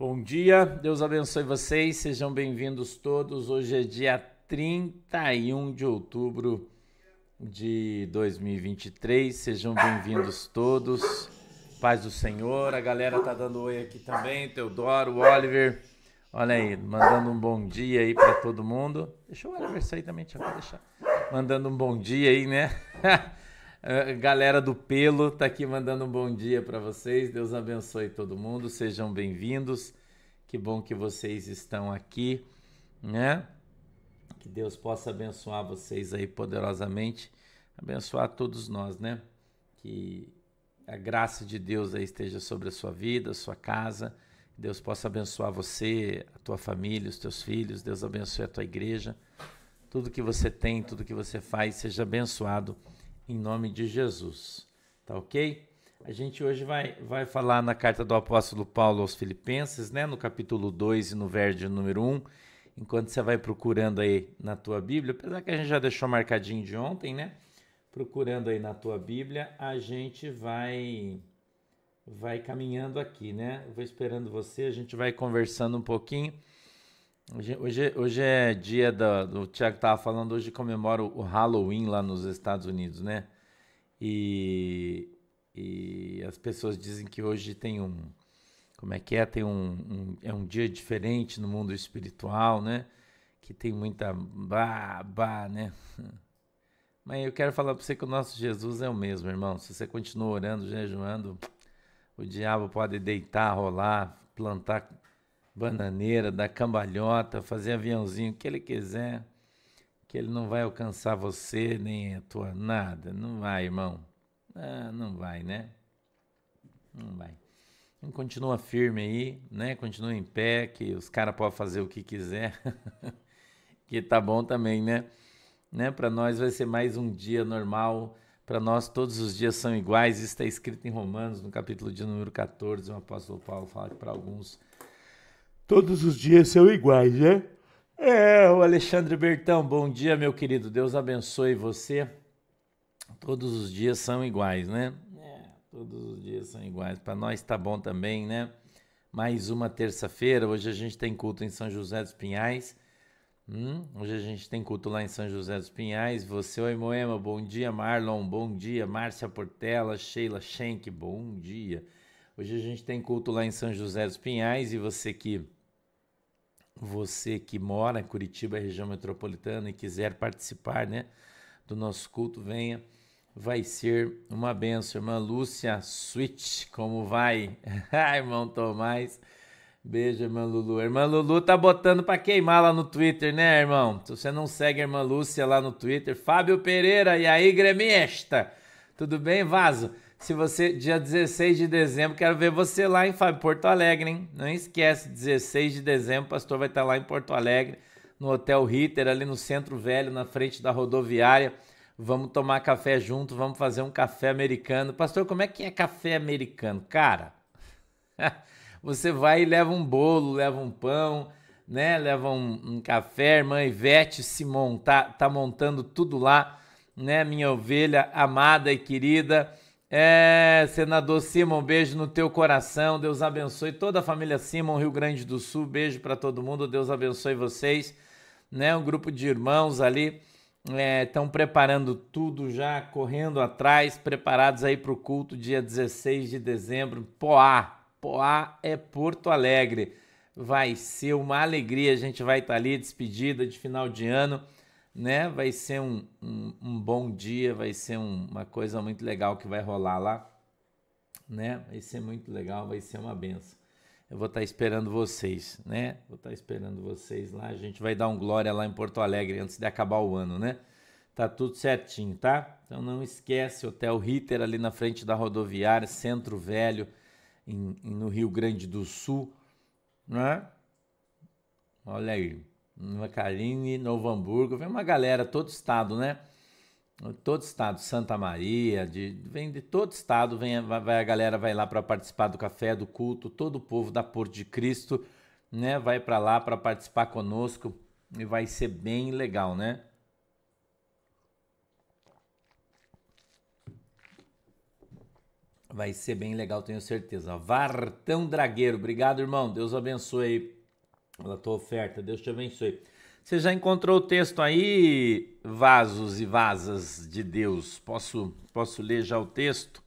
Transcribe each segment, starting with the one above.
Bom dia, Deus abençoe vocês, sejam bem-vindos todos. Hoje é dia 31 de outubro de 2023, sejam bem-vindos todos. Paz do Senhor, a galera tá dando oi aqui também, Teodoro, Oliver. Olha aí, mandando um bom dia aí para todo mundo. Deixa o Oliver sair também, deixa eu deixar. Mandando um bom dia aí, né? galera do pelo tá aqui mandando um bom dia para vocês. Deus abençoe todo mundo. Sejam bem-vindos. Que bom que vocês estão aqui, né? Que Deus possa abençoar vocês aí poderosamente, abençoar todos nós, né? Que a graça de Deus aí esteja sobre a sua vida, a sua casa. Deus possa abençoar você, a tua família, os teus filhos. Deus abençoe a tua igreja. Tudo que você tem, tudo que você faz, seja abençoado em nome de Jesus. Tá ok? A gente hoje vai, vai falar na carta do apóstolo Paulo aos Filipenses, né? No capítulo 2 e no verso número 1. Enquanto você vai procurando aí na tua Bíblia, apesar que a gente já deixou marcadinho de ontem, né? Procurando aí na tua Bíblia, a gente vai vai caminhando aqui, né? Vou esperando você, a gente vai conversando um pouquinho. Hoje, hoje, hoje é dia do Tiago estava falando, hoje comemora o Halloween lá nos Estados Unidos, né? E, e as pessoas dizem que hoje tem um, como é que é? Tem um, um, é um dia diferente no mundo espiritual, né? Que tem muita bah, bah, né? Mas eu quero falar para você que o nosso Jesus é o mesmo, irmão. Se você continua orando, jejuando, o diabo pode deitar, rolar, plantar bananeira, dar cambalhota, fazer aviãozinho, o que ele quiser, que ele não vai alcançar você nem a tua nada. Não vai, irmão. Ah, não vai, né? Não vai. Então, continua firme aí, né? Continua em pé, que os caras podem fazer o que quiser. que tá bom também, né? né? Para nós vai ser mais um dia normal. Para nós todos os dias são iguais. Isso está escrito em Romanos, no capítulo de número 14. O apóstolo Paulo fala que para alguns Todos os dias são iguais, né? É, o Alexandre Bertão, bom dia, meu querido. Deus abençoe você. Todos os dias são iguais, né? É, todos os dias são iguais. Para nós tá bom também, né? Mais uma terça-feira. Hoje a gente tem culto em São José dos Pinhais. Hum, hoje a gente tem culto lá em São José dos Pinhais. Você, oi Moema, bom dia. Marlon, bom dia. Márcia Portela, Sheila Schenck, bom dia. Hoje a gente tem culto lá em São José dos Pinhais e você que você que mora em Curitiba, região metropolitana, e quiser participar né, do nosso culto, venha. Vai ser uma benção. Irmã Lúcia Switch, como vai? irmão Tomás. Beijo, irmã Lulu. Irmã Lulu tá botando para queimar lá no Twitter, né, irmão? Se você não segue a irmã Lúcia lá no Twitter, Fábio Pereira, e aí, gremista? Tudo bem, Vaso? Se você, dia 16 de dezembro, quero ver você lá em Porto Alegre, hein? Não esquece, 16 de dezembro, o pastor vai estar lá em Porto Alegre, no Hotel Ritter, ali no Centro Velho, na frente da rodoviária. Vamos tomar café junto, vamos fazer um café americano. Pastor, como é que é café americano? Cara, você vai e leva um bolo, leva um pão, né? Leva um, um café, irmã Ivete se montar, tá montando tudo lá, né? Minha ovelha amada e querida é, senador Simon, beijo no teu coração. Deus abençoe toda a família Simon, Rio Grande do Sul. Beijo para todo mundo. Deus abençoe vocês. Né? Um grupo de irmãos ali estão é, preparando tudo já, correndo atrás, preparados aí para o culto dia 16 de dezembro. Poá, Poá é Porto Alegre. Vai ser uma alegria. A gente vai estar tá ali, despedida de final de ano né? Vai ser um, um, um bom dia, vai ser um, uma coisa muito legal que vai rolar lá, né? Vai ser muito legal, vai ser uma benção. Eu vou estar esperando vocês, né? Vou estar esperando vocês lá. A gente vai dar um glória lá em Porto Alegre antes de acabar o ano, né? Tá tudo certinho, tá? Então não esquece, Hotel Ritter ali na frente da rodoviária, Centro Velho, em, no Rio Grande do Sul, né? Olha aí no Caline, Novo Hamburgo, vem uma galera, todo estado, né? Todo estado, Santa Maria, de, vem de todo estado, vem, vai, a galera vai lá para participar do café, do culto, todo o povo da Porto de Cristo, né? Vai para lá para participar conosco e vai ser bem legal, né? Vai ser bem legal, tenho certeza. Vartão Dragueiro, obrigado, irmão. Deus abençoe pela tua oferta. Deus te abençoe. Você já encontrou o texto aí, vasos e vasas de Deus? Posso, posso ler já o texto?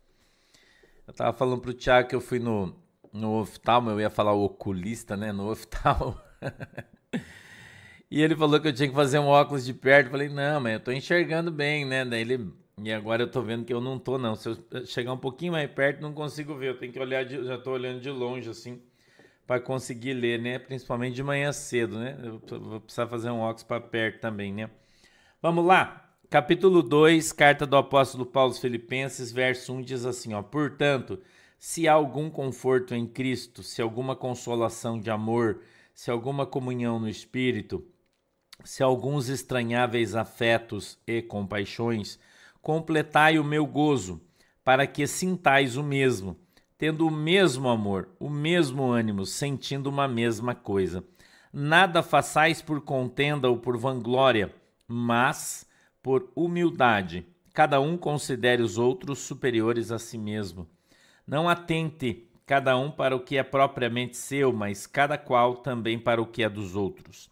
Eu estava falando para o Tiago que eu fui no, no oftalmo, eu ia falar o oculista, né? No oftalmo. e ele falou que eu tinha que fazer um óculos de perto. Eu falei, não, mas eu estou enxergando bem, né? Daí ele e agora eu tô vendo que eu não tô, não. Se eu chegar um pouquinho mais perto, não consigo ver. Eu tenho que olhar, de, já tô olhando de longe, assim, para conseguir ler, né? Principalmente de manhã cedo, né? Eu vou precisar fazer um óculos para perto também, né? Vamos lá. Capítulo 2, carta do apóstolo Paulo aos Filipenses, verso 1 diz assim, ó: "Portanto, se há algum conforto em Cristo, se alguma consolação de amor, se alguma comunhão no espírito, se alguns estranháveis afetos e compaixões, completai o meu gozo, para que sintais o mesmo, tendo o mesmo amor, o mesmo ânimo, sentindo uma mesma coisa. Nada façais por contenda ou por vanglória, mas por humildade. Cada um considere os outros superiores a si mesmo. Não atente cada um para o que é propriamente seu, mas cada qual também para o que é dos outros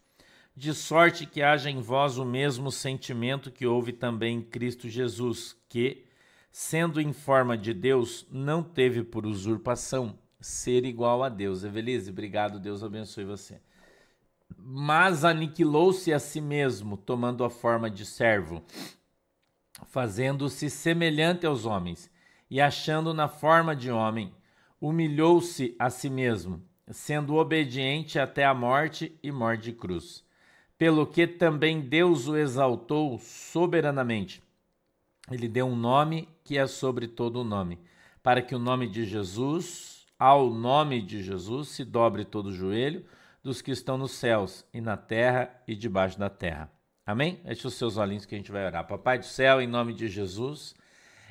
de sorte que haja em vós o mesmo sentimento que houve também em Cristo Jesus, que, sendo em forma de Deus, não teve por usurpação ser igual a Deus. Evelise, obrigado, Deus abençoe você. Mas aniquilou-se a si mesmo, tomando a forma de servo, fazendo-se semelhante aos homens, e achando na forma de homem, humilhou-se a si mesmo, sendo obediente até a morte e morte de cruz pelo que também Deus o exaltou soberanamente. Ele deu um nome que é sobre todo o nome, para que o nome de Jesus, ao nome de Jesus, se dobre todo o joelho dos que estão nos céus e na terra e debaixo da terra. Amém? Feche os seus olhinhos que a gente vai orar. Papai do céu, em nome de Jesus,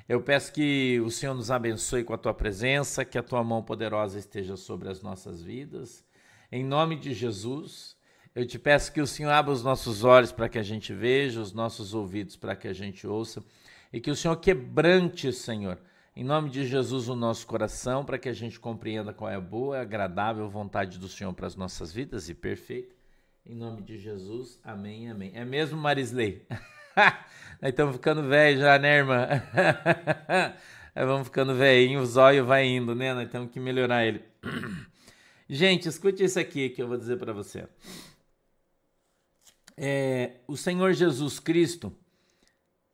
eu peço que o Senhor nos abençoe com a tua presença, que a tua mão poderosa esteja sobre as nossas vidas. Em nome de Jesus, eu te peço que o Senhor abra os nossos olhos para que a gente veja, os nossos ouvidos para que a gente ouça, e que o Senhor quebrante, Senhor, em nome de Jesus, o nosso coração, para que a gente compreenda qual é a boa agradável vontade do Senhor para as nossas vidas e perfeita. Em nome de Jesus, amém, amém. É mesmo, Marisley? Nós estamos ficando velhos já, né, irmã? Vamos ficando velhinho, o zóio vai indo, né? Nós temos que melhorar ele. Gente, escute isso aqui que eu vou dizer para você é, o Senhor Jesus Cristo,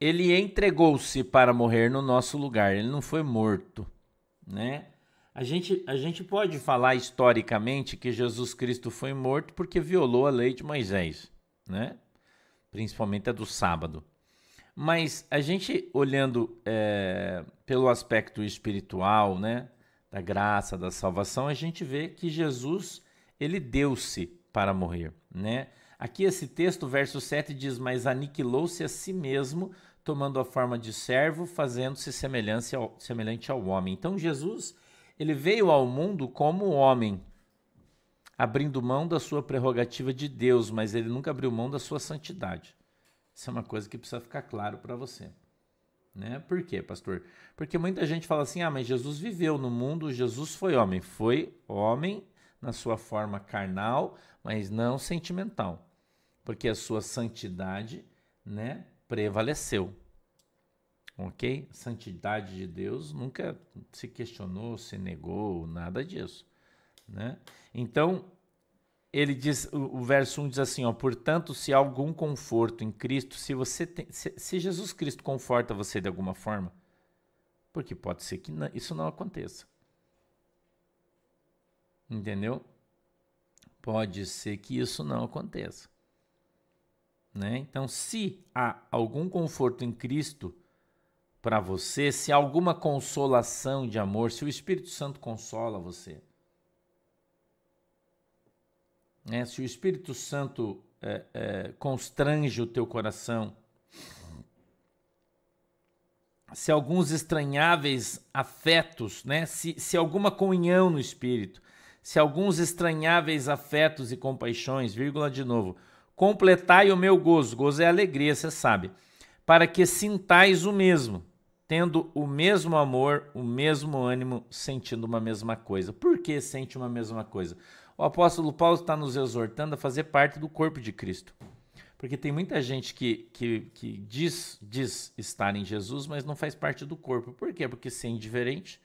ele entregou-se para morrer no nosso lugar, ele não foi morto, né? A gente, a gente pode falar historicamente que Jesus Cristo foi morto porque violou a lei de Moisés, né? Principalmente a do sábado. Mas a gente olhando é, pelo aspecto espiritual, né? Da graça, da salvação, a gente vê que Jesus, ele deu-se para morrer, né? Aqui esse texto, verso 7 diz: Mas aniquilou-se a si mesmo, tomando a forma de servo, fazendo-se semelhante ao, homem. Então Jesus, ele veio ao mundo como homem, abrindo mão da sua prerrogativa de Deus, mas ele nunca abriu mão da sua santidade. Isso é uma coisa que precisa ficar claro para você. Né? Por quê, pastor? Porque muita gente fala assim: ah, mas Jesus viveu no mundo, Jesus foi homem. Foi homem na sua forma carnal, mas não sentimental porque a sua santidade, né, prevaleceu. OK? A santidade de Deus nunca se questionou, se negou, nada disso, né? Então, ele diz, o, o verso 1 diz assim, ó, portanto, se há algum conforto em Cristo, se você tem, se, se Jesus Cristo conforta você de alguma forma, porque pode ser que não, isso não aconteça. Entendeu? Pode ser que isso não aconteça. Né? Então, se há algum conforto em Cristo para você, se há alguma consolação de amor, se o Espírito Santo consola você, né? se o Espírito Santo é, é, constrange o teu coração, se alguns estranháveis afetos, né? se, se alguma comunhão no Espírito, se alguns estranháveis afetos e compaixões, vírgula de novo, completai o meu gozo. Gozo é alegria, você sabe. Para que sintais o mesmo. tendo o mesmo amor, o mesmo ânimo, sentindo uma mesma coisa. Por que sente uma mesma coisa? O apóstolo Paulo está nos exortando a fazer parte do corpo de Cristo. Porque tem muita gente que, que, que diz, diz estar em Jesus, mas não faz parte do corpo. Por quê? Porque ser indiferente.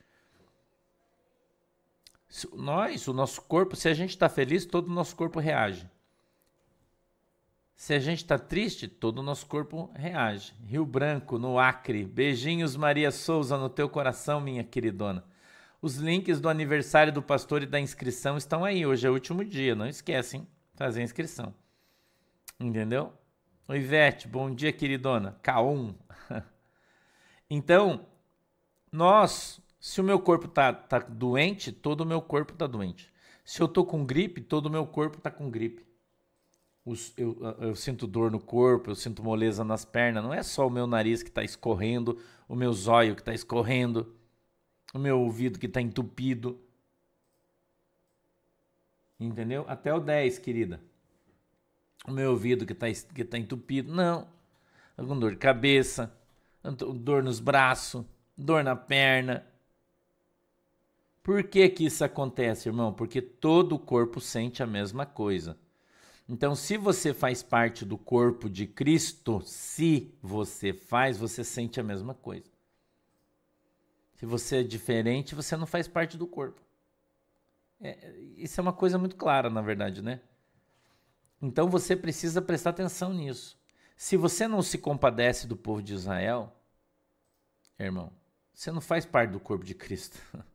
Nós, o nosso corpo, se a gente está feliz, todo o nosso corpo reage. Se a gente está triste, todo o nosso corpo reage. Rio Branco, no Acre. Beijinhos, Maria Souza, no teu coração, minha queridona. Os links do aniversário do pastor e da inscrição estão aí. Hoje é o último dia, não esquecem fazer a inscrição. Entendeu? Oi, Ivete, bom dia, queridona. K1. então, nós, se o meu corpo tá, tá doente, todo o meu corpo tá doente. Se eu tô com gripe, todo o meu corpo tá com gripe eu, eu, sinto dor no corpo, eu sinto moleza nas pernas. Não é só o meu nariz que está escorrendo, o meu zóio que está escorrendo, o meu ouvido que está entupido. Entendeu? Até o 10, querida. O meu ouvido que está que tá entupido. Não. Com dor de cabeça, dor nos braços, dor na perna. Por que que isso acontece, irmão? Porque todo o corpo sente a mesma coisa. Então, se você faz parte do corpo de Cristo, se você faz, você sente a mesma coisa. Se você é diferente, você não faz parte do corpo. É, isso é uma coisa muito clara, na verdade, né? Então você precisa prestar atenção nisso. Se você não se compadece do povo de Israel, irmão, você não faz parte do corpo de Cristo.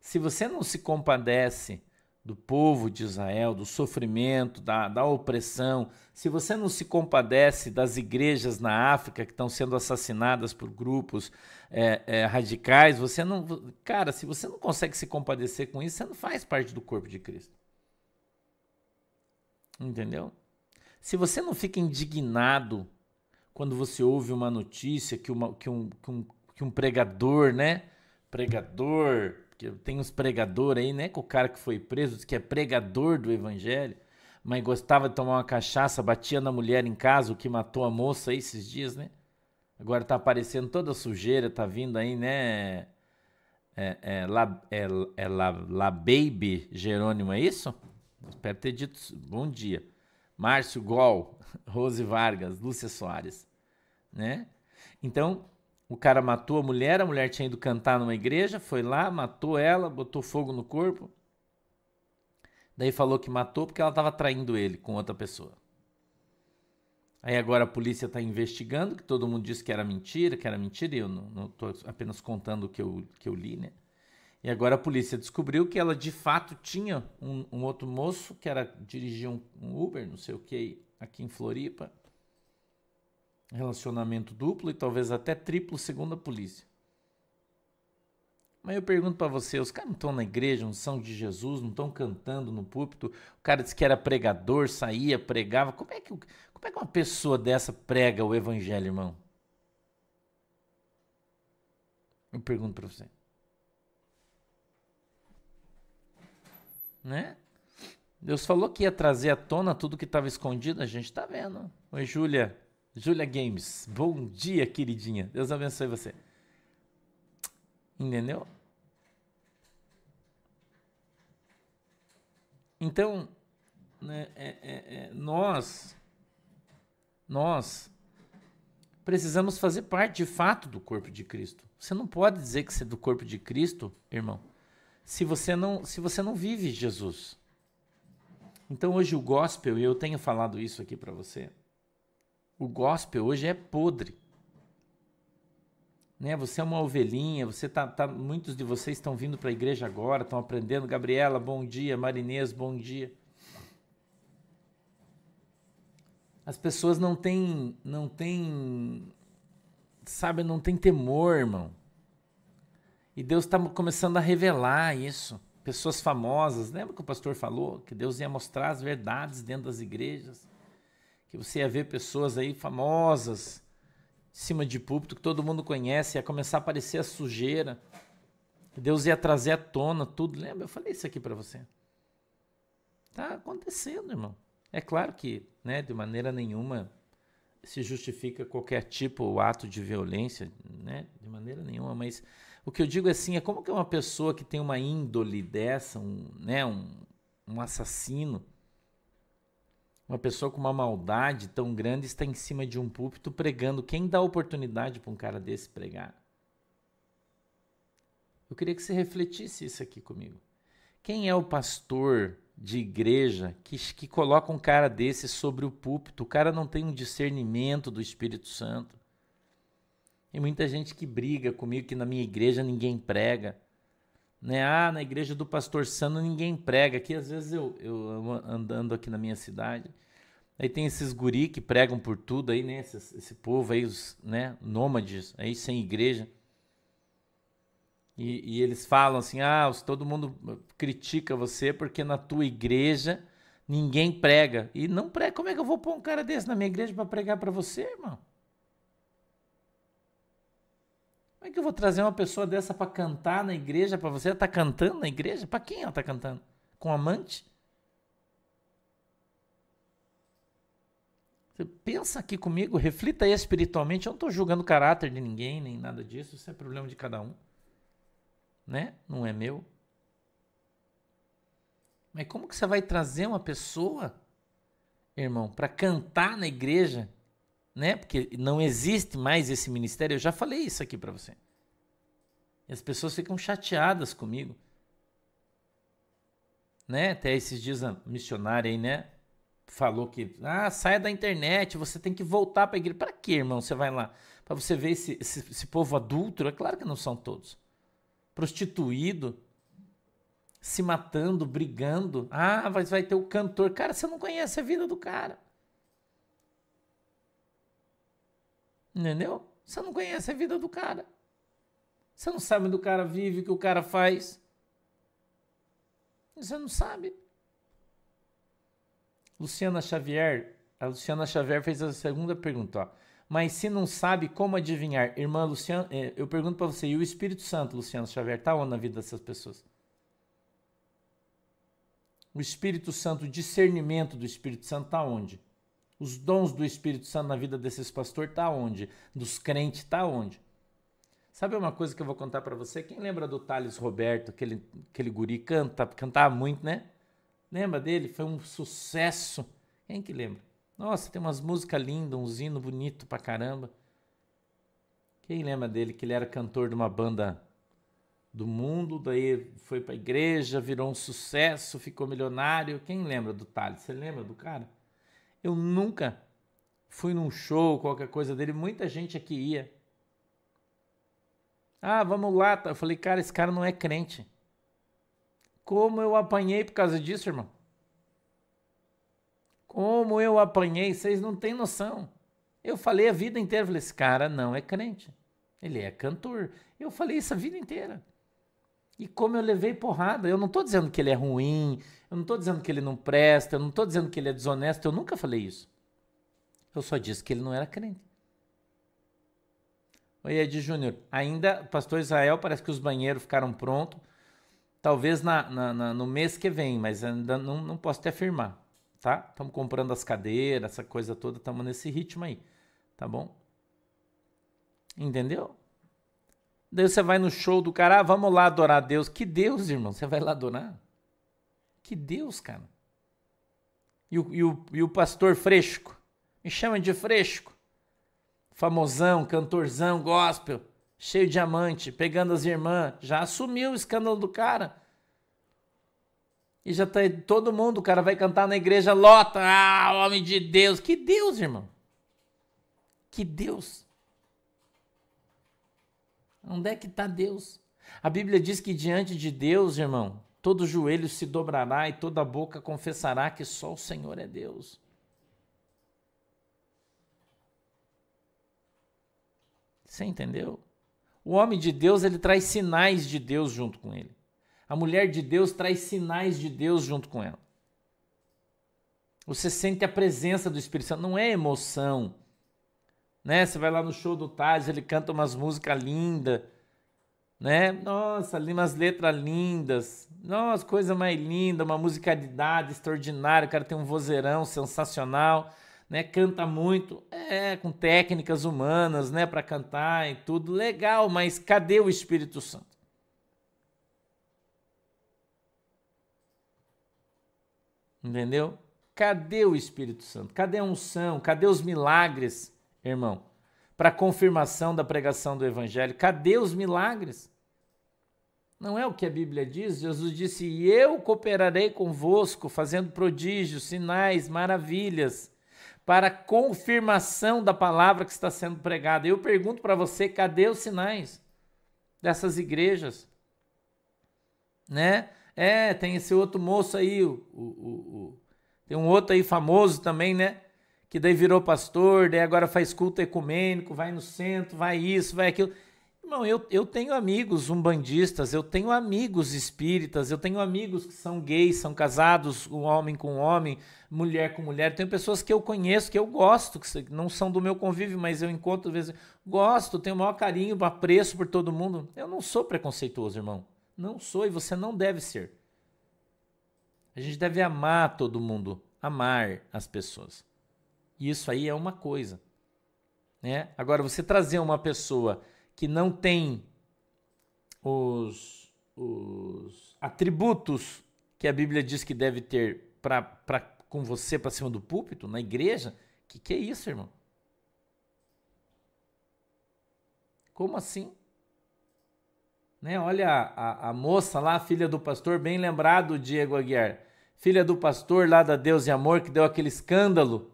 Se você não se compadece do povo de Israel, do sofrimento, da, da opressão, se você não se compadece das igrejas na África que estão sendo assassinadas por grupos é, é, radicais, você não. Cara, se você não consegue se compadecer com isso, você não faz parte do corpo de Cristo. Entendeu? Se você não fica indignado quando você ouve uma notícia que, uma, que, um, que, um, que um pregador, né? Pregador que tem uns pregadores aí, né? Com o cara que foi preso, que é pregador do evangelho, mas gostava de tomar uma cachaça, batia na mulher em casa, o que matou a moça aí esses dias, né? Agora tá aparecendo toda sujeira, tá vindo aí, né? É, é, La, é, é La, La Baby Jerônimo, é isso? Espero ter dito bom dia. Márcio Gol, Rose Vargas, Lúcia Soares, né? Então, o cara matou a mulher, a mulher tinha ido cantar numa igreja, foi lá, matou ela, botou fogo no corpo. Daí falou que matou porque ela estava traindo ele com outra pessoa. Aí agora a polícia está investigando, que todo mundo disse que era mentira, que era mentira, e eu não estou apenas contando o que eu, que eu li, né? E agora a polícia descobriu que ela de fato tinha um, um outro moço que era dirigia um, um Uber, não sei o que, aqui em Floripa relacionamento duplo e talvez até triplo, segundo a polícia. Mas eu pergunto para você, os caras não estão na igreja, não são de Jesus, não estão cantando no púlpito. O cara disse que era pregador, saía, pregava. Como é que, como é que uma pessoa dessa prega o evangelho, irmão? Eu pergunto para você. Né? Deus falou que ia trazer à tona tudo que estava escondido, a gente está vendo. Oi, Júlia. Júlia Games, bom dia, queridinha. Deus abençoe você. Entendeu? Então, né, é, é, é, nós, nós precisamos fazer parte de fato do corpo de Cristo. Você não pode dizer que você é do corpo de Cristo, irmão, se você não, se você não vive Jesus. Então hoje o gospel, e eu tenho falado isso aqui para você, o gospel hoje é podre. Né? Você é uma ovelhinha, você tá, tá muitos de vocês estão vindo para a igreja agora, estão aprendendo. Gabriela, bom dia. Marinês, bom dia. As pessoas não têm, não têm, sabe, não tem temor, irmão. E Deus está começando a revelar isso. Pessoas famosas, lembra que o pastor falou que Deus ia mostrar as verdades dentro das igrejas? Que você ia ver pessoas aí famosas em cima de púlpito que todo mundo conhece, ia começar a aparecer a sujeira. Deus ia trazer à tona tudo. Lembra? Eu falei isso aqui para você. Tá acontecendo, irmão. É claro que, né, de maneira nenhuma se justifica qualquer tipo ou ato de violência, né? De maneira nenhuma, mas o que eu digo assim é como que uma pessoa que tem uma índole dessa, um, né, um, um assassino, uma pessoa com uma maldade tão grande está em cima de um púlpito pregando. Quem dá oportunidade para um cara desse pregar? Eu queria que você refletisse isso aqui comigo. Quem é o pastor de igreja que, que coloca um cara desse sobre o púlpito? O cara não tem um discernimento do Espírito Santo. Tem muita gente que briga comigo que na minha igreja ninguém prega. Né? Ah, na igreja do pastor Sano ninguém prega. Aqui às vezes eu, eu andando aqui na minha cidade, aí tem esses guri que pregam por tudo aí, né? Esse, esse povo aí, os né? nômades aí sem igreja. E, e, eles falam assim: ah, todo mundo critica você porque na tua igreja ninguém prega. E não prega. Como é que eu vou pôr um cara desse na minha igreja para pregar para você, irmão? Como é que eu vou trazer uma pessoa dessa para cantar na igreja para você? Tá cantando na igreja? Para quem ela tá cantando? Com amante? Você pensa aqui comigo, reflita aí espiritualmente. Eu não estou julgando o caráter de ninguém, nem nada disso. Isso é problema de cada um né? Não é meu. Mas como que você vai trazer uma pessoa, irmão, para cantar na igreja, né? Porque não existe mais esse ministério. Eu já falei isso aqui para você. E as pessoas ficam chateadas comigo. Né? Até esses dias a missionária aí, né? Falou que, ah, saia da internet, você tem que voltar para igreja. Para quê, irmão? Você vai lá? Para você ver esse, esse, esse povo adulto? É claro que não são todos prostituído, se matando, brigando. Ah, mas vai ter o cantor. Cara, você não conhece a vida do cara. Entendeu? Você não conhece a vida do cara. Você não sabe onde o cara vive, o que o cara faz. Você não sabe. Luciana Xavier, a Luciana Xavier fez a segunda pergunta, ó mas se não sabe como adivinhar, irmã Luciana, é, eu pergunto para você, e o Espírito Santo, Luciano Xavier, está onde na vida dessas pessoas? O Espírito Santo, o discernimento do Espírito Santo está onde? Os dons do Espírito Santo na vida desses pastores está onde? Dos crentes está onde? Sabe uma coisa que eu vou contar para você? Quem lembra do Thales Roberto, aquele, aquele guri canta, cantava muito, né? Lembra dele? Foi um sucesso. Quem que lembra? Nossa, tem umas músicas lindas, um hino bonito pra caramba. Quem lembra dele que ele era cantor de uma banda do mundo, daí foi pra igreja, virou um sucesso, ficou milionário. Quem lembra do Thales? Você lembra do cara? Eu nunca fui num show, qualquer coisa dele, muita gente aqui ia. Ah, vamos lá. Eu falei, cara, esse cara não é crente. Como eu apanhei por causa disso, irmão? Como eu apanhei, vocês não têm noção. Eu falei a vida inteira, falei, esse cara não é crente. Ele é cantor. Eu falei isso a vida inteira. E como eu levei porrada, eu não estou dizendo que ele é ruim, eu não estou dizendo que ele não presta, eu não estou dizendo que ele é desonesto, eu nunca falei isso. Eu só disse que ele não era crente. Oi, Ed Júnior. Ainda, pastor Israel, parece que os banheiros ficaram prontos. Talvez na, na, na, no mês que vem, mas ainda não, não posso te afirmar tá? Estamos comprando as cadeiras, essa coisa toda, estamos nesse ritmo aí, tá bom? Entendeu? Daí você vai no show do cara, ah, vamos lá adorar a Deus. Que Deus, irmão? Você vai lá adorar? Que Deus, cara. E o, e o, e o pastor fresco? Me chama de fresco. Famosão, cantorzão, gospel, cheio de diamante, pegando as irmãs. Já assumiu o escândalo do cara. E já tá todo mundo, o cara vai cantar na igreja, lota. Ah, homem de Deus. Que Deus, irmão? Que Deus? Onde é que está Deus? A Bíblia diz que diante de Deus, irmão, todo joelho se dobrará e toda boca confessará que só o Senhor é Deus. Você entendeu? O homem de Deus, ele traz sinais de Deus junto com ele. A mulher de Deus traz sinais de Deus junto com ela. Você sente a presença do Espírito Santo, não é emoção. Né? Você vai lá no show do Taz, ele canta umas músicas lindas, né? Nossa, umas letras lindas. Nossa, coisa mais linda, uma musicalidade extraordinária, o cara tem um vozeirão sensacional. né? Canta muito, é, com técnicas humanas, né, para cantar e tudo legal, mas cadê o Espírito Santo? Entendeu? Cadê o Espírito Santo? Cadê a unção? Cadê os milagres, irmão? Para confirmação da pregação do evangelho. Cadê os milagres? Não é o que a Bíblia diz? Jesus disse: "E eu cooperarei convosco, fazendo prodígios, sinais, maravilhas, para confirmação da palavra que está sendo pregada". Eu pergunto para você, cadê os sinais dessas igrejas? Né? É, tem esse outro moço aí, o, o, o, tem um outro aí famoso também, né? Que daí virou pastor, daí agora faz culto ecumênico, vai no centro, vai isso, vai aquilo. Irmão, eu, eu tenho amigos umbandistas, eu tenho amigos espíritas, eu tenho amigos que são gays, são casados, um homem com homem, mulher com mulher. Tenho pessoas que eu conheço, que eu gosto, que não são do meu convívio, mas eu encontro, às vezes, gosto, tenho o maior carinho, apreço por todo mundo. Eu não sou preconceituoso, irmão. Não sou e você não deve ser. A gente deve amar todo mundo, amar as pessoas. Isso aí é uma coisa. Né? Agora, você trazer uma pessoa que não tem os, os atributos que a Bíblia diz que deve ter para com você para cima do púlpito, na igreja, que que é isso, irmão? Como assim? Né? Olha a, a moça lá, filha do pastor, bem lembrado, Diego Aguiar. Filha do pastor lá da Deus e Amor, que deu aquele escândalo,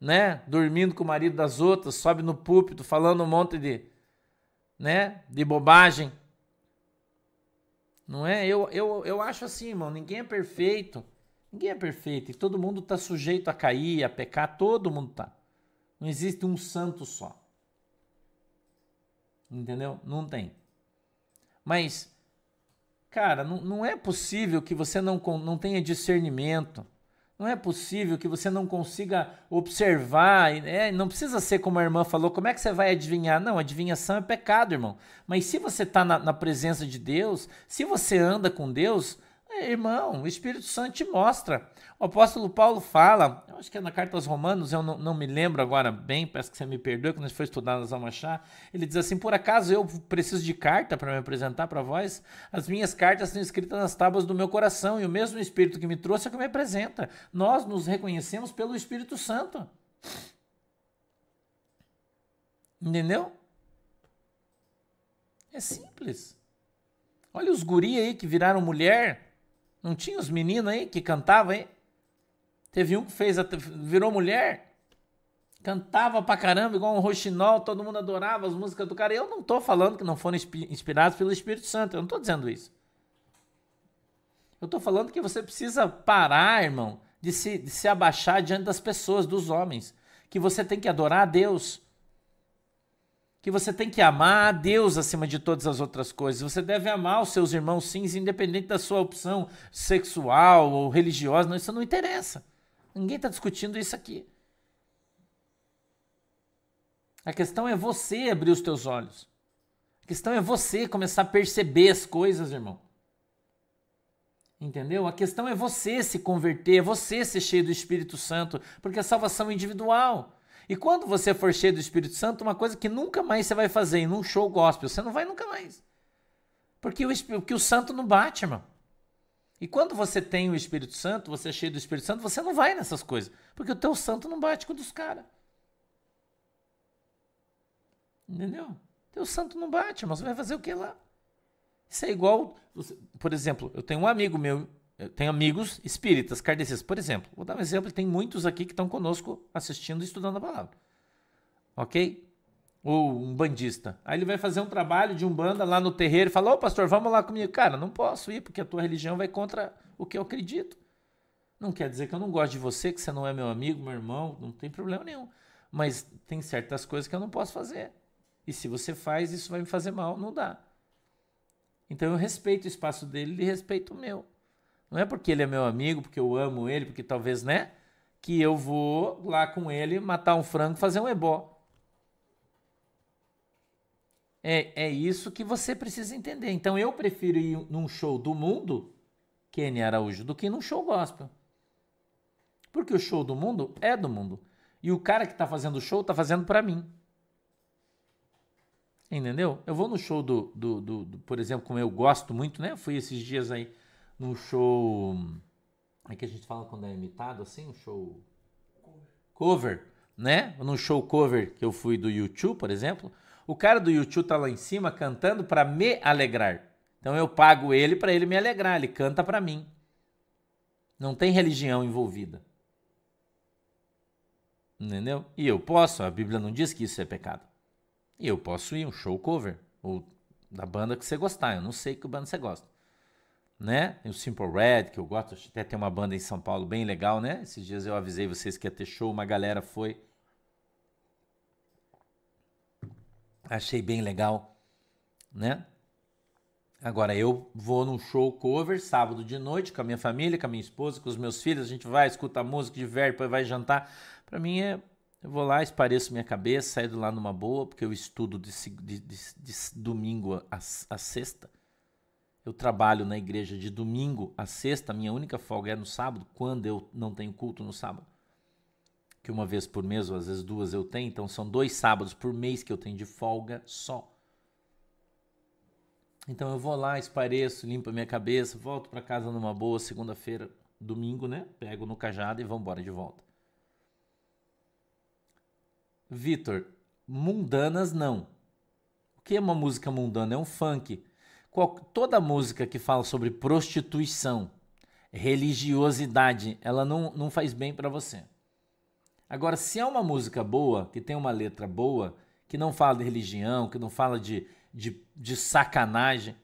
né? Dormindo com o marido das outras, sobe no púlpito falando um monte de, né? De bobagem. Não é? Eu, eu, eu acho assim, irmão, ninguém é perfeito. Ninguém é perfeito. E todo mundo está sujeito a cair, a pecar, todo mundo tá. Não existe um santo só. Entendeu? Não tem. Mas, cara, não, não é possível que você não, não tenha discernimento. Não é possível que você não consiga observar. É, não precisa ser como a irmã falou. Como é que você vai adivinhar? Não, adivinhação é pecado, irmão. Mas se você está na, na presença de Deus, se você anda com Deus, irmão, o Espírito Santo te mostra. O apóstolo Paulo fala, eu acho que é na carta aos Romanos, eu não, não me lembro agora bem, peço que você me perdoe, quando a gente foi estudar vamos achar. Ele diz assim: Por acaso eu preciso de carta para me apresentar para vós? As minhas cartas estão escritas nas tábuas do meu coração, e o mesmo Espírito que me trouxe é que me apresenta. Nós nos reconhecemos pelo Espírito Santo. Entendeu? É simples. Olha os guri aí que viraram mulher. Não tinha os meninos aí que cantavam aí? Teve um que fez, virou mulher, cantava pra caramba, igual um roxinol, todo mundo adorava as músicas do cara. Eu não tô falando que não foram inspirados pelo Espírito Santo, eu não tô dizendo isso. Eu tô falando que você precisa parar, irmão, de se, de se abaixar diante das pessoas, dos homens. Que você tem que adorar a Deus que você tem que amar a Deus acima de todas as outras coisas. Você deve amar os seus irmãos, sim, independente da sua opção sexual ou religiosa. Não, isso não interessa. Ninguém está discutindo isso aqui. A questão é você abrir os teus olhos. A questão é você começar a perceber as coisas, irmão. Entendeu? A questão é você se converter, é você ser cheio do Espírito Santo, porque a salvação é individual. E quando você for cheio do Espírito Santo, uma coisa que nunca mais você vai fazer em um show gospel, você não vai nunca mais. Porque o, porque o santo não bate, irmão. E quando você tem o Espírito Santo, você é cheio do Espírito Santo, você não vai nessas coisas. Porque o teu santo não bate com o dos caras. Entendeu? Teu santo não bate. Você vai fazer o que lá? Isso é igual. Por exemplo, eu tenho um amigo meu eu tenho amigos espíritas, kardecistas. Por exemplo, vou dar um exemplo, tem muitos aqui que estão conosco assistindo e estudando a palavra. Ok? Ou um bandista. Aí ele vai fazer um trabalho de um banda lá no terreiro e fala: Ô pastor, vamos lá comigo. Cara, não posso ir porque a tua religião vai contra o que eu acredito. Não quer dizer que eu não gosto de você, que você não é meu amigo, meu irmão, não tem problema nenhum. Mas tem certas coisas que eu não posso fazer. E se você faz, isso vai me fazer mal, não dá. Então eu respeito o espaço dele e respeito o meu. Não é porque ele é meu amigo, porque eu amo ele, porque talvez, né? Que eu vou lá com ele matar um frango fazer um ebó. É, é isso que você precisa entender. Então eu prefiro ir num show do mundo, Kenny Araújo, do que num show gospel. Porque o show do mundo é do mundo. E o cara que tá fazendo o show tá fazendo para mim. Entendeu? Eu vou no show do, do, do, do, por exemplo, como eu gosto muito, né? Fui esses dias aí num show. É que a gente fala quando é imitado, assim, um show. Cover. cover, né? No show cover que eu fui do YouTube, por exemplo. O cara do YouTube tá lá em cima cantando para me alegrar. Então eu pago ele para ele me alegrar, ele canta para mim. Não tem religião envolvida. Entendeu? E eu posso, a Bíblia não diz que isso é pecado. E eu posso ir um show cover, ou da banda que você gostar. Eu não sei que banda você gosta. Né? O Simple Red, que eu gosto. Até tem uma banda em São Paulo bem legal, né? Esses dias eu avisei vocês que ia ter show, uma galera foi. Achei bem legal, né? Agora eu vou num show cover sábado de noite com a minha família, com a minha esposa, com os meus filhos. A gente vai, escuta música, diverte, depois vai jantar. Para mim é eu vou lá, espareço minha cabeça, saio de lá numa boa, porque eu estudo de, de, de, de domingo a, a, sexta. Eu trabalho na igreja de domingo a sexta, minha única folga é no sábado, quando eu não tenho culto no sábado. Que uma vez por mês, ou às vezes duas eu tenho, então são dois sábados por mês que eu tenho de folga só. Então eu vou lá, espareço, limpo a minha cabeça, volto para casa numa boa, segunda-feira, domingo, né? Pego no cajado e vamos embora de volta. Vitor, mundanas não. O que é uma música mundana? É um funk. Toda música que fala sobre prostituição, religiosidade, ela não, não faz bem para você. Agora, se é uma música boa, que tem uma letra boa, que não fala de religião, que não fala de, de, de sacanagem,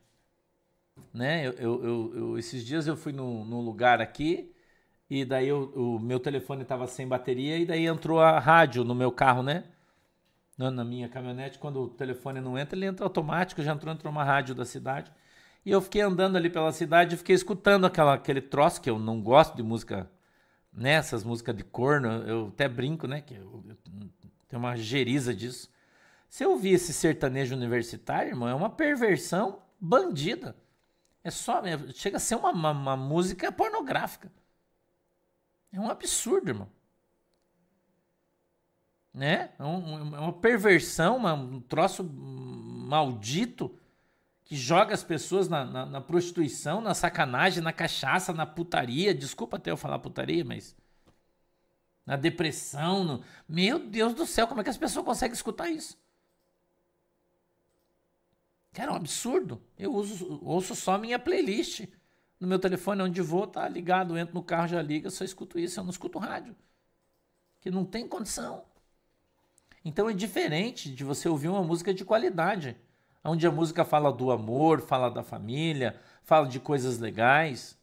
né? Eu, eu, eu, esses dias eu fui num, num lugar aqui e daí eu, o meu telefone estava sem bateria e daí entrou a rádio no meu carro, né? Na, na, minha caminhonete, quando o telefone não entra, ele entra automático, já entrou, entrou uma rádio da cidade. E eu fiquei andando ali pela cidade e fiquei escutando aquela, aquele troço, que eu não gosto de música, né? Essas músicas de corno, eu até brinco, né? Que eu, eu, tem uma geriza disso. Se eu ouvir esse sertanejo universitário, irmão, é uma perversão bandida. É só. É, chega a ser uma, uma, uma música pornográfica. É um absurdo, irmão. Né? É, é uma perversão, um troço maldito que joga as pessoas na, na, na, prostituição, na sacanagem, na cachaça, na putaria. Desculpa até eu falar putaria, mas. Na depressão. No... Meu Deus do céu, como é que as pessoas conseguem escutar isso? Cara, é um absurdo. Eu uso, ouço só minha playlist no meu telefone onde vou, tá ligado, eu entro no carro, já liga, só escuto isso, eu não escuto rádio. Que não tem condição. Então é diferente de você ouvir uma música de qualidade, onde a música fala do amor, fala da família, fala de coisas legais.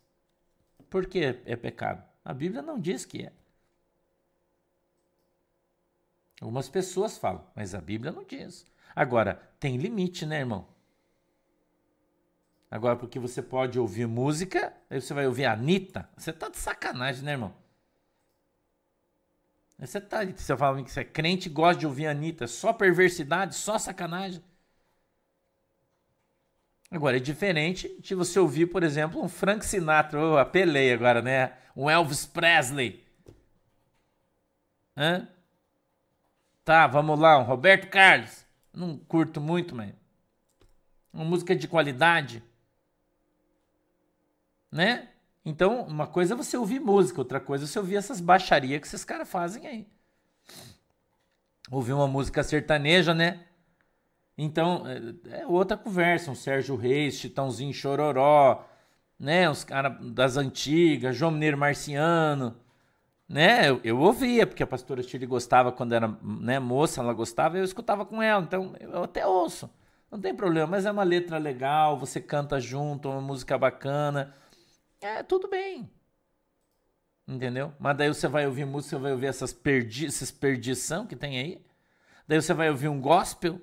Por que é pecado? A Bíblia não diz que é. Algumas pessoas falam, mas a Bíblia não diz. Agora, tem limite, né, irmão? Agora, porque você pode ouvir música, aí você vai ouvir a Anitta. Você tá de sacanagem, né, irmão? Você tá, você fala que você é crente e gosta de ouvir a Anitta. Só perversidade, só sacanagem. Agora, é diferente de você ouvir, por exemplo, um Frank Sinatra. Eu apelei agora, né? Um Elvis Presley. Hã? Tá, vamos lá. Um Roberto Carlos. Não curto muito, mas... Uma música de qualidade né? Então, uma coisa é você ouvir música, outra coisa é você ouvir essas baixarias que esses caras fazem aí. Ouvir uma música sertaneja, né? Então, é, é outra conversa. Um Sérgio Reis, Chitãozinho Chororó, né? Os caras das antigas, João Mineiro Marciano, né? Eu, eu ouvia, porque a pastora Chile gostava quando era né, moça, ela gostava, eu escutava com ela. Então, eu até ouço. Não tem problema, mas é uma letra legal, você canta junto, uma música bacana. É, tudo bem. Entendeu? Mas daí você vai ouvir música, você vai ouvir essas, perdi perdição que tem aí. Daí você vai ouvir um gospel.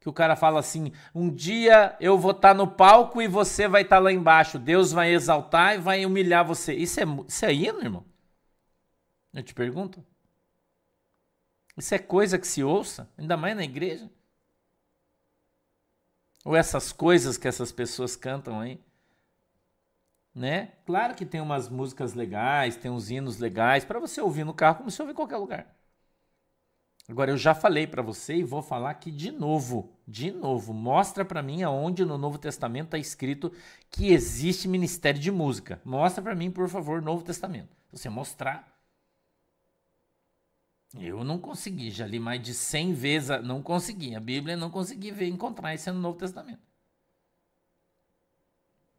Que o cara fala assim: um dia eu vou estar tá no palco e você vai estar tá lá embaixo. Deus vai exaltar e vai humilhar você. Isso é, isso é hino, irmão? Eu te pergunto. Isso é coisa que se ouça, ainda mais na igreja. Ou essas coisas que essas pessoas cantam aí. Né? Claro que tem umas músicas legais, tem uns hinos legais para você ouvir no carro como se ouvir em qualquer lugar. Agora eu já falei para você e vou falar aqui de novo, de novo. Mostra para mim aonde no Novo Testamento está escrito que existe ministério de música. Mostra para mim, por favor, Novo Testamento. Se você mostrar, eu não consegui, já li mais de 100 vezes, não consegui. A Bíblia não consegui ver encontrar isso no Novo Testamento.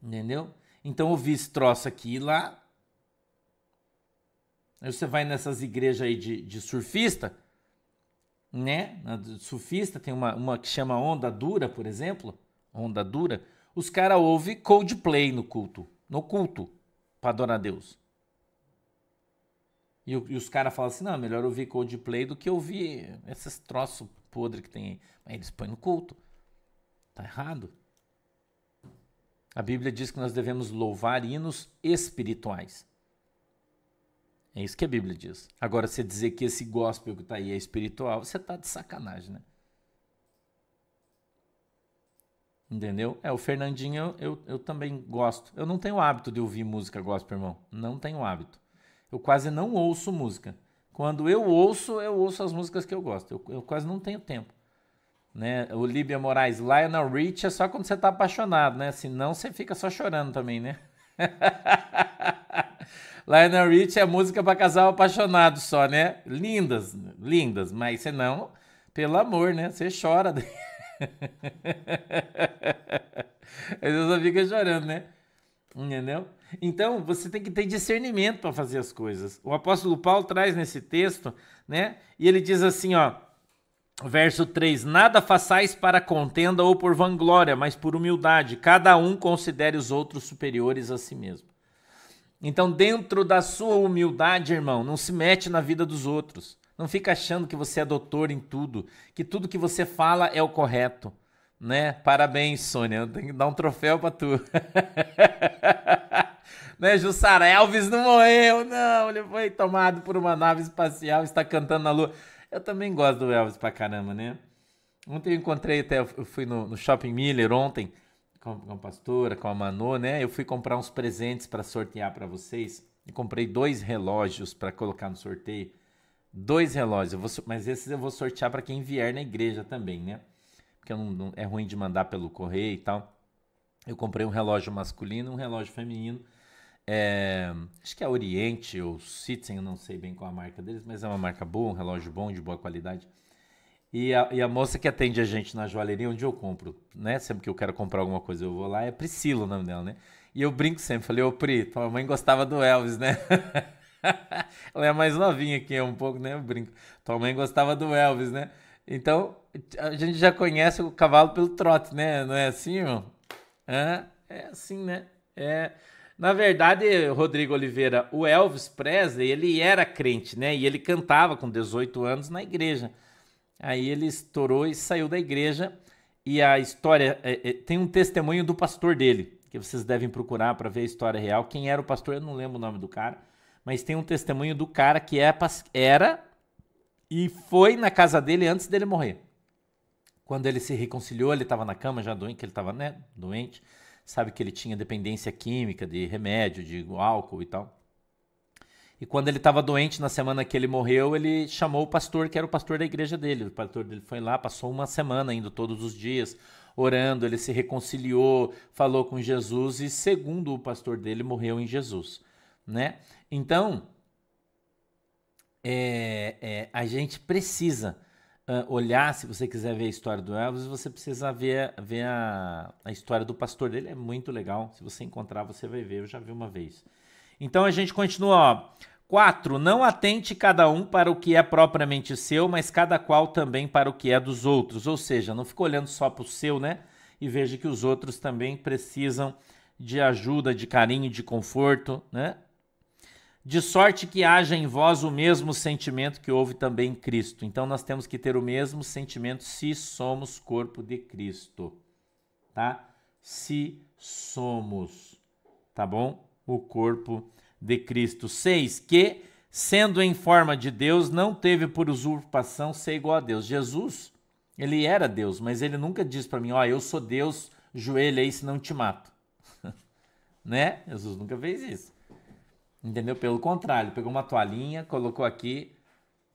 Entendeu? Então eu vi esse troço aqui e lá. Aí você vai nessas igrejas aí de, de surfista, né? surfista tem uma, uma que chama Onda Dura, por exemplo. Onda Dura. Os caras ouvem Coldplay no culto. No culto. Para adorar a Deus. E, e os caras falam assim: não, melhor ouvir Coldplay do que ouvir esses troços podres que tem aí. Mas eles põem no culto. Tá errado. A Bíblia diz que nós devemos louvar hinos espirituais. É isso que a Bíblia diz. Agora, você dizer que esse gospel que está aí é espiritual, você está de sacanagem, né? Entendeu? É, o Fernandinho eu, eu, eu, também gosto. Eu não tenho hábito de ouvir música gospel, irmão. Não tenho hábito. Eu quase não ouço música. Quando eu ouço, eu ouço as músicas que eu gosto. Eu, eu quase não tenho tempo né? O Líbia Moraes, Lionel Rich é só quando você tá apaixonado, né? Senão você fica só chorando também, né? Lionel Rich é música para casal apaixonado só, né? Lindas, lindas, mas senão, pelo amor, né? Você chora. Você fica chorando, né? Entendeu? Então, você tem que ter discernimento para fazer as coisas. O apóstolo Paulo traz nesse texto, né? E ele diz assim, ó: Verso 3: Nada façais para contenda ou por vanglória, mas por humildade. Cada um considere os outros superiores a si mesmo. Então, dentro da sua humildade, irmão, não se mete na vida dos outros. Não fica achando que você é doutor em tudo, que tudo que você fala é o correto, né? Parabéns, Sônia. Eu tenho que dar um troféu para tu. né, Jussara Elvis não morreu, não. Ele foi tomado por uma nave espacial, está cantando na lua. Eu também gosto do Elvis pra caramba, né? Ontem eu encontrei até, eu fui no, no Shopping Miller ontem com, com a pastora, com a Manu, né? Eu fui comprar uns presentes para sortear para vocês. E comprei dois relógios para colocar no sorteio. Dois relógios, vou, mas esses eu vou sortear para quem vier na igreja também, né? Porque não, não, é ruim de mandar pelo correio e tal. Eu comprei um relógio masculino e um relógio feminino. É, acho que é Oriente ou Citizen, não sei bem qual a marca deles, mas é uma marca boa, um relógio bom, de boa qualidade. E a, e a moça que atende a gente na joalheria onde eu compro, né? Sempre que eu quero comprar alguma coisa eu vou lá, é Priscila o nome dela, né? E eu brinco sempre, falei, ô Pri, tua mãe gostava do Elvis, né? Ela é mais novinha que eu um pouco, né? Eu brinco. Tua mãe gostava do Elvis, né? Então, a gente já conhece o cavalo pelo trote, né? Não é assim, irmão? É assim, né? É... Na verdade, Rodrigo Oliveira, o Elvis Presley, ele era crente, né? E ele cantava com 18 anos na igreja. Aí ele estourou e saiu da igreja. E a história é, é, tem um testemunho do pastor dele, que vocês devem procurar para ver a história real. Quem era o pastor, eu não lembro o nome do cara, mas tem um testemunho do cara que é, era e foi na casa dele antes dele morrer. Quando ele se reconciliou, ele estava na cama já doente, que ele estava né, doente sabe que ele tinha dependência química de remédio, de álcool e tal. E quando ele estava doente, na semana que ele morreu, ele chamou o pastor, que era o pastor da igreja dele. O pastor dele foi lá, passou uma semana indo todos os dias, orando. Ele se reconciliou, falou com Jesus e, segundo o pastor dele, morreu em Jesus. Né? Então, é, é, a gente precisa olhar, se você quiser ver a história do Elvis, você precisa ver, ver a, a história do pastor dele. É muito legal. Se você encontrar, você vai ver. Eu já vi uma vez. Então a gente continua, ó. 4. Não atente cada um para o que é propriamente seu, mas cada qual também para o que é dos outros. Ou seja, não fica olhando só para o seu, né? E veja que os outros também precisam de ajuda, de carinho, de conforto, né? De sorte que haja em vós o mesmo sentimento que houve também em Cristo. Então nós temos que ter o mesmo sentimento se somos corpo de Cristo, tá? Se somos, tá bom? O corpo de Cristo. 6. Que, sendo em forma de Deus, não teve por usurpação ser igual a Deus. Jesus, ele era Deus, mas ele nunca disse para mim, ó, oh, eu sou Deus, joelha aí, senão te mato. né? Jesus nunca fez isso. Entendeu? Pelo contrário, pegou uma toalhinha, colocou aqui,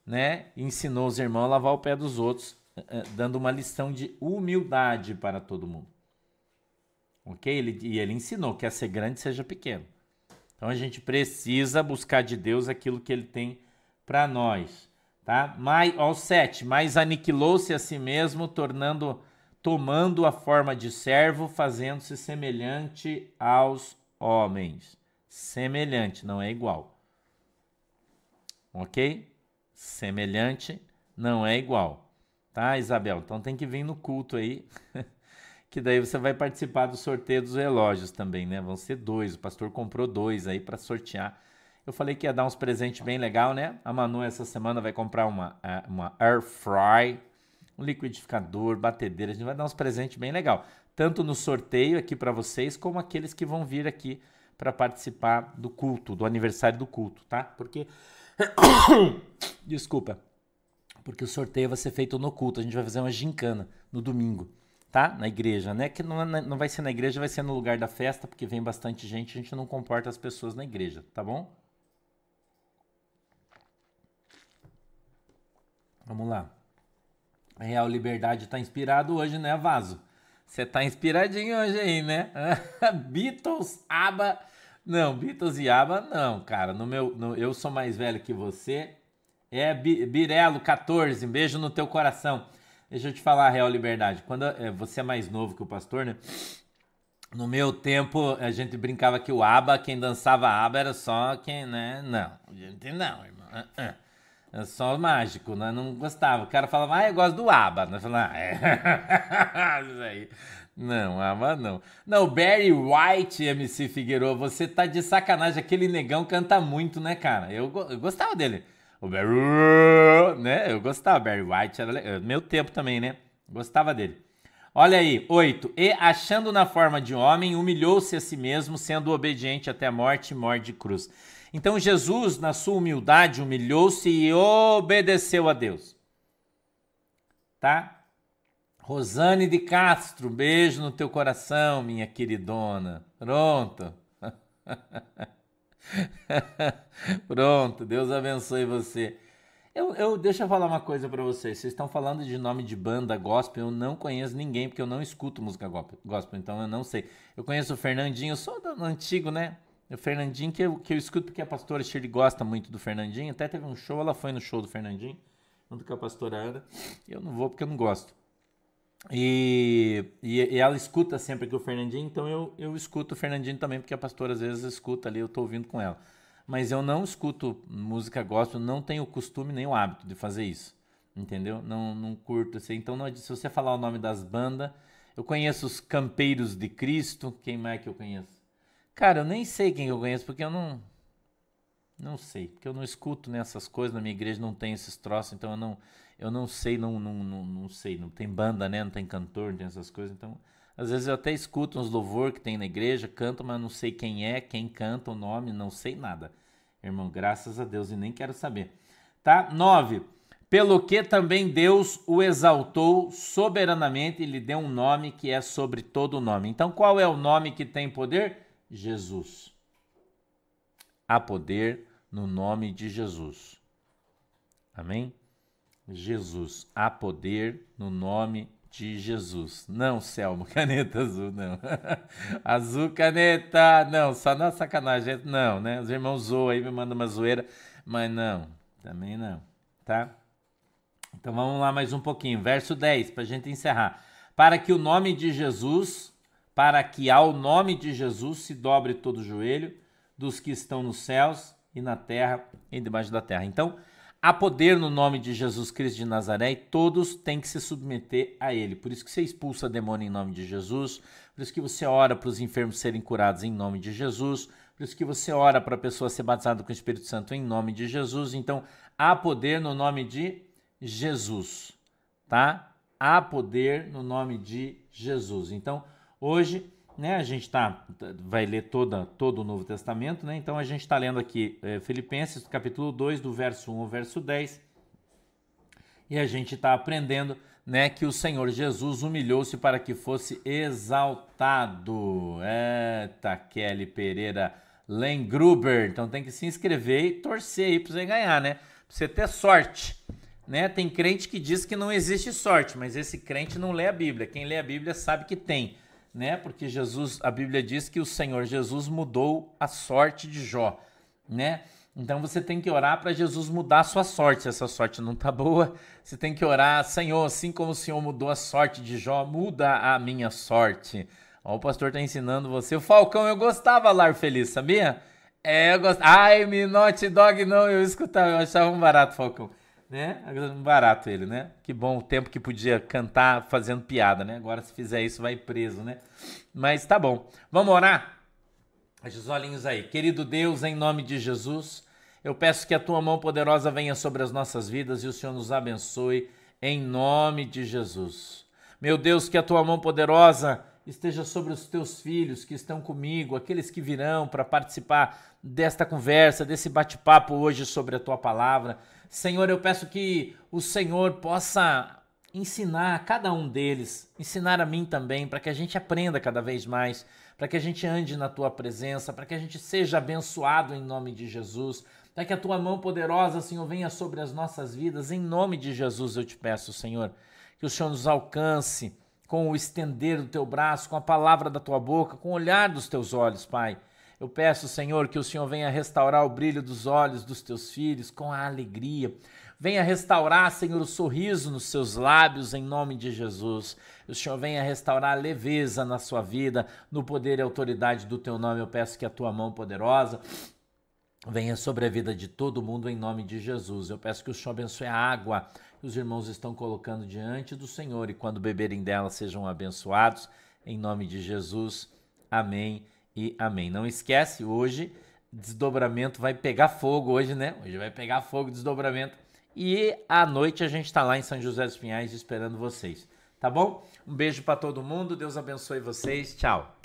né? Ensinou os irmãos a lavar o pé dos outros, eh, eh, dando uma lição de humildade para todo mundo. Ok? Ele, e ele ensinou: quer ser grande, seja pequeno. Então a gente precisa buscar de Deus aquilo que ele tem para nós. Tá? Mais, ao 7, mas aniquilou-se a si mesmo, tornando, tomando a forma de servo, fazendo-se semelhante aos homens. Semelhante, não é igual. Ok? Semelhante, não é igual. Tá, Isabel? Então tem que vir no culto aí. que daí você vai participar do sorteio dos relógios também, né? Vão ser dois. O pastor comprou dois aí para sortear. Eu falei que ia dar uns presentes bem legal, né? A Manu essa semana vai comprar uma, uma air fry, um liquidificador, batedeira. A gente vai dar uns presentes bem legal, tanto no sorteio aqui para vocês, como aqueles que vão vir aqui para participar do culto, do aniversário do culto, tá? Porque desculpa, porque o sorteio vai ser feito no culto. A gente vai fazer uma gincana no domingo tá? Na igreja, né? Que não, não vai ser na igreja, vai ser no lugar da festa, porque vem bastante gente, a gente não comporta as pessoas na igreja, tá bom? Vamos lá. Real Liberdade tá inspirado hoje, né, Vaso? Você tá inspiradinho hoje aí, né? Beatles, ABBA. Não, Beatles e ABBA não, cara. No meu, no, eu sou mais velho que você. É Birelo 14, um beijo no teu coração. Deixa eu te falar a real liberdade. Quando é, você é mais novo que o pastor, né? No meu tempo, a gente brincava que o aba, quem dançava aba era só quem, né? Não, gente não, irmão. É, é só mágico, né? Não gostava. O cara falava, ah, eu gosto do aba. Né? Falava, ah, é. Isso aí. Não, aba não. Não, Barry White, MC Figueiredo, você tá de sacanagem. Aquele negão canta muito, né, cara? Eu, eu gostava dele. O Barry, né? Eu gostava, Barry White era legal. meu tempo também, né? Gostava dele. Olha aí, 8. E achando na forma de homem, humilhou-se a si mesmo, sendo obediente até a morte morte de cruz. Então Jesus, na sua humildade, humilhou-se e obedeceu a Deus. Tá? Rosane de Castro, beijo no teu coração, minha queridona. Pronto. Pronto, Deus abençoe você. Eu, eu, deixa eu falar uma coisa para vocês. Vocês estão falando de nome de banda gospel. Eu não conheço ninguém porque eu não escuto música gospel, então eu não sei. Eu conheço o Fernandinho, eu sou do antigo, né? O Fernandinho que eu, que eu escuto porque a pastora Shirley gosta muito do Fernandinho. Até teve um show, ela foi no show do Fernandinho, junto com a pastora Ana. Eu não vou porque eu não gosto. E, e, e, ela escuta sempre aqui o Fernandinho, então eu, eu escuto o Fernandinho também, porque a pastora às vezes escuta ali, eu estou ouvindo com ela. Mas eu não escuto música gospel, não tenho o costume nem o hábito de fazer isso, entendeu? Não, não curto assim. Então, não, se você falar o nome das bandas, eu conheço os Campeiros de Cristo, quem mais que eu conheço? Cara, eu nem sei quem eu conheço, porque eu não. Não sei, porque eu não escuto nessas coisas, na minha igreja não tem esses troços, então eu não eu não sei, não, não, não, não sei, não tem banda, né? Não tem cantor, não tem essas coisas. Então, às vezes eu até escuto uns louvor que tem na igreja, canto, mas não sei quem é, quem canta, o nome, não sei nada. Irmão, graças a Deus, e nem quero saber. Tá? 9. Pelo que também Deus o exaltou soberanamente e lhe deu um nome que é sobre todo o nome. Então, qual é o nome que tem poder? Jesus. Há poder no nome de Jesus. Amém? Jesus. Há poder no nome de Jesus. Não, Selmo, caneta azul, não. azul, caneta, não, só na sacanagem, não, né? Os irmãos zoam aí, me mandam uma zoeira, mas não, também não, tá? Então vamos lá mais um pouquinho, verso 10, para a gente encerrar. Para que o nome de Jesus, para que ao nome de Jesus se dobre todo o joelho dos que estão nos céus e na terra e debaixo da terra. Então, Há poder no nome de Jesus Cristo de Nazaré e todos têm que se submeter a Ele. Por isso que você expulsa demônio em nome de Jesus, por isso que você ora para os enfermos serem curados em nome de Jesus, por isso que você ora para a pessoa ser batizada com o Espírito Santo em nome de Jesus. Então, há poder no nome de Jesus, tá? Há poder no nome de Jesus. Então, hoje né, a gente tá, vai ler toda, todo o Novo Testamento, né? Então a gente está lendo aqui é, Filipenses, capítulo 2, do verso 1 ao verso 10. E a gente está aprendendo né, que o Senhor Jesus humilhou-se para que fosse exaltado. Eita, Kelly Pereira Lengruber. Então tem que se inscrever e torcer aí para você ganhar, né? Pra você ter sorte. Né? Tem crente que diz que não existe sorte, mas esse crente não lê a Bíblia. Quem lê a Bíblia sabe que tem, né? Porque Jesus, a Bíblia diz que o Senhor Jesus mudou a sorte de Jó, né? Então você tem que orar para Jesus mudar a sua sorte. Se essa sorte não tá boa, você tem que orar, Senhor, assim como o Senhor mudou a sorte de Jó, muda a minha sorte. Ó, o pastor tá ensinando você. O Falcão, eu gostava Lar Feliz, sabia? É, eu gostava. Ai, Minote Dog não, eu escutava, eu achava um barato, Falcão. Né? Um barato ele, né? Que bom o tempo que podia cantar fazendo piada, né? Agora se fizer isso vai preso, né? Mas tá bom. Vamos orar? Os olhinhos aí. Querido Deus, em nome de Jesus, eu peço que a tua mão poderosa venha sobre as nossas vidas e o Senhor nos abençoe em nome de Jesus. Meu Deus, que a tua mão poderosa esteja sobre os teus filhos que estão comigo, aqueles que virão para participar desta conversa, desse bate-papo hoje sobre a tua palavra. Senhor, eu peço que o Senhor possa ensinar a cada um deles, ensinar a mim também, para que a gente aprenda cada vez mais, para que a gente ande na tua presença, para que a gente seja abençoado em nome de Jesus para que a tua mão poderosa, Senhor, venha sobre as nossas vidas. Em nome de Jesus eu te peço, Senhor, que o Senhor nos alcance com o estender do teu braço, com a palavra da tua boca, com o olhar dos teus olhos, Pai. Eu peço, Senhor, que o Senhor venha restaurar o brilho dos olhos dos teus filhos com a alegria. Venha restaurar, Senhor, o sorriso nos seus lábios, em nome de Jesus. O Senhor venha restaurar a leveza na sua vida, no poder e autoridade do teu nome. Eu peço que a tua mão poderosa venha sobre a vida de todo mundo em nome de Jesus. Eu peço que o Senhor abençoe a água os irmãos estão colocando diante do Senhor e quando beberem dela sejam abençoados em nome de Jesus. Amém e amém. Não esquece, hoje desdobramento vai pegar fogo hoje, né? Hoje vai pegar fogo desdobramento. E à noite a gente está lá em São José dos Pinhais esperando vocês. Tá bom? Um beijo para todo mundo. Deus abençoe vocês. Tchau.